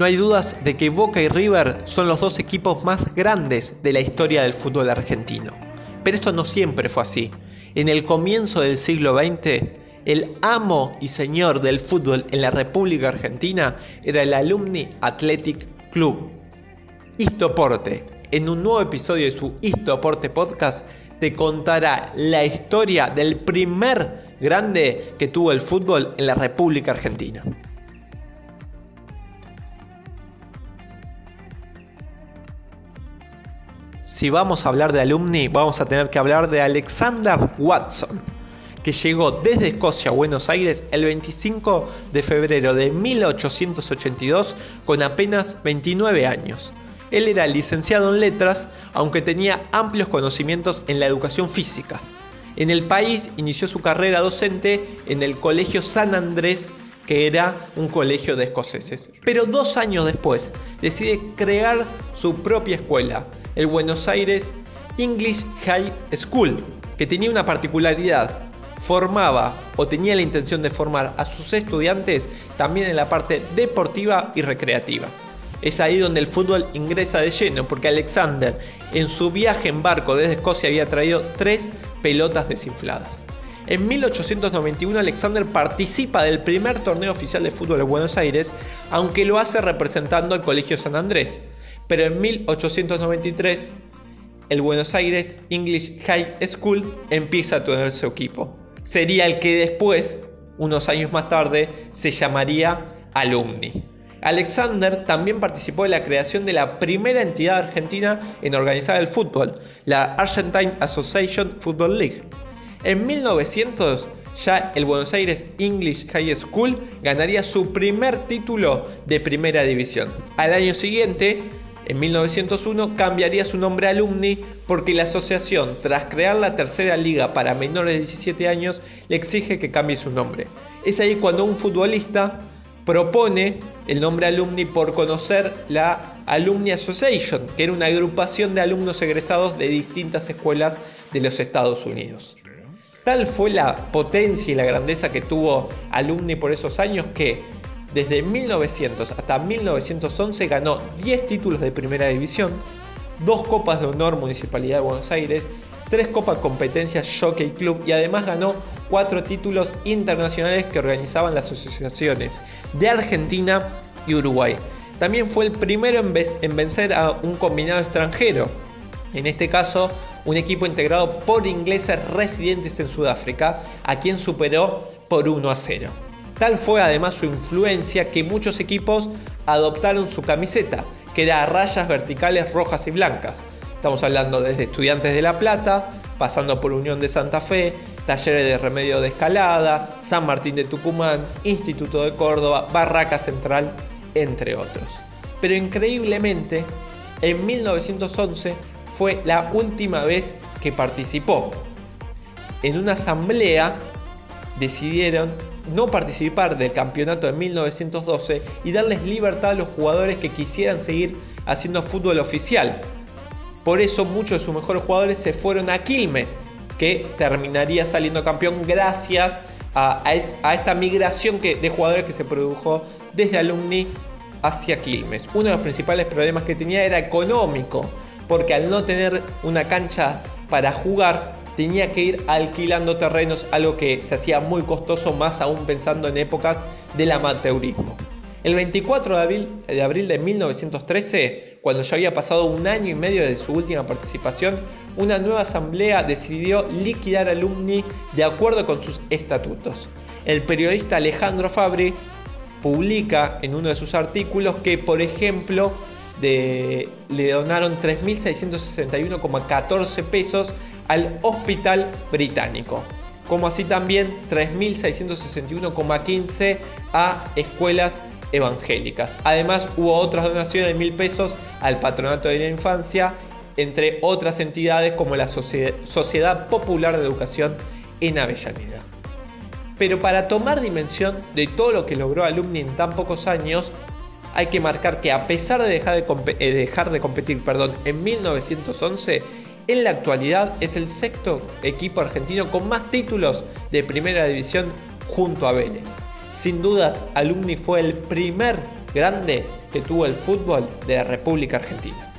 No hay dudas de que Boca y River son los dos equipos más grandes de la historia del fútbol argentino. Pero esto no siempre fue así. En el comienzo del siglo XX, el amo y señor del fútbol en la República Argentina era el Alumni Athletic Club. Histoporte, en un nuevo episodio de su Histoporte Podcast, te contará la historia del primer grande que tuvo el fútbol en la República Argentina. Si vamos a hablar de alumni, vamos a tener que hablar de Alexander Watson, que llegó desde Escocia a Buenos Aires el 25 de febrero de 1882 con apenas 29 años. Él era licenciado en letras, aunque tenía amplios conocimientos en la educación física. En el país inició su carrera docente en el Colegio San Andrés, que era un colegio de escoceses. Pero dos años después decide crear su propia escuela, el Buenos Aires English High School, que tenía una particularidad. Formaba o tenía la intención de formar a sus estudiantes también en la parte deportiva y recreativa. Es ahí donde el fútbol ingresa de lleno, porque Alexander en su viaje en barco desde Escocia había traído tres pelotas desinfladas. En 1891 Alexander participa del primer torneo oficial de fútbol de Buenos Aires, aunque lo hace representando al Colegio San Andrés pero en 1893 el Buenos Aires English High School empieza a tener su equipo. Sería el que después, unos años más tarde, se llamaría Alumni. Alexander también participó en la creación de la primera entidad argentina en organizar el fútbol, la Argentine Association Football League. En 1900 ya el Buenos Aires English High School ganaría su primer título de primera división. Al año siguiente, en 1901 cambiaría su nombre a Alumni porque la asociación, tras crear la tercera liga para menores de 17 años, le exige que cambie su nombre. Es ahí cuando un futbolista propone el nombre Alumni por conocer la Alumni Association, que era una agrupación de alumnos egresados de distintas escuelas de los Estados Unidos. Tal fue la potencia y la grandeza que tuvo Alumni por esos años que desde 1900 hasta 1911 ganó 10 títulos de primera división, 2 Copas de Honor Municipalidad de Buenos Aires, 3 Copas Competencias Jockey Club y además ganó 4 títulos internacionales que organizaban las asociaciones de Argentina y Uruguay. También fue el primero en, vencer a un combinado extranjero, en este caso un equipo integrado por ingleses residentes en Sudáfrica, a quien superó por 1 a 0. Tal fue además su influencia que muchos equipos adoptaron su camiseta, que era a rayas verticales rojas y blancas. Estamos hablando desde Estudiantes de La Plata, pasando por Unión de Santa Fe, Talleres de Remedio de Escalada, San Martín de Tucumán, Instituto de Córdoba, Barraca Central, entre otros. Pero increíblemente, en 1911 fue la última vez que participó. En una asamblea decidieron no participar del campeonato de 1912 y darles libertad a los jugadores que quisieran seguir haciendo fútbol oficial. Por eso muchos de sus mejores jugadores se fueron a Quilmes, que terminaría saliendo campeón gracias a, esta migración de jugadores que se produjo desde Alumni hacia Quilmes. Uno de los principales problemas que tenía era económico, porque al no tener una cancha para jugar, tenía que ir alquilando terrenos, algo que se hacía muy costoso, más aún pensando en épocas del amateurismo. El 24 de abril, de abril de 1913, cuando ya había pasado un año y medio de su última participación, una nueva asamblea decidió liquidar Alumni de acuerdo con sus estatutos. El periodista Alejandro Fabri publica en uno de sus artículos que, por ejemplo, le donaron 3.661,14 pesos al Hospital Británico, como así también 3.661,15 a escuelas evangélicas. Además hubo otras donaciones de mil pesos al Patronato de la Infancia, entre otras entidades como la Sociedad Popular de Educación en Avellaneda. Pero para tomar dimensión de todo lo que logró Alumni en tan pocos años, hay que marcar que a pesar de dejar de, eh, dejar de competir perdón, en 1911, en la actualidad es el sexto equipo argentino con más títulos de primera división junto a Vélez. Sin dudas, Alumni fue el primer grande que tuvo el fútbol de la República Argentina.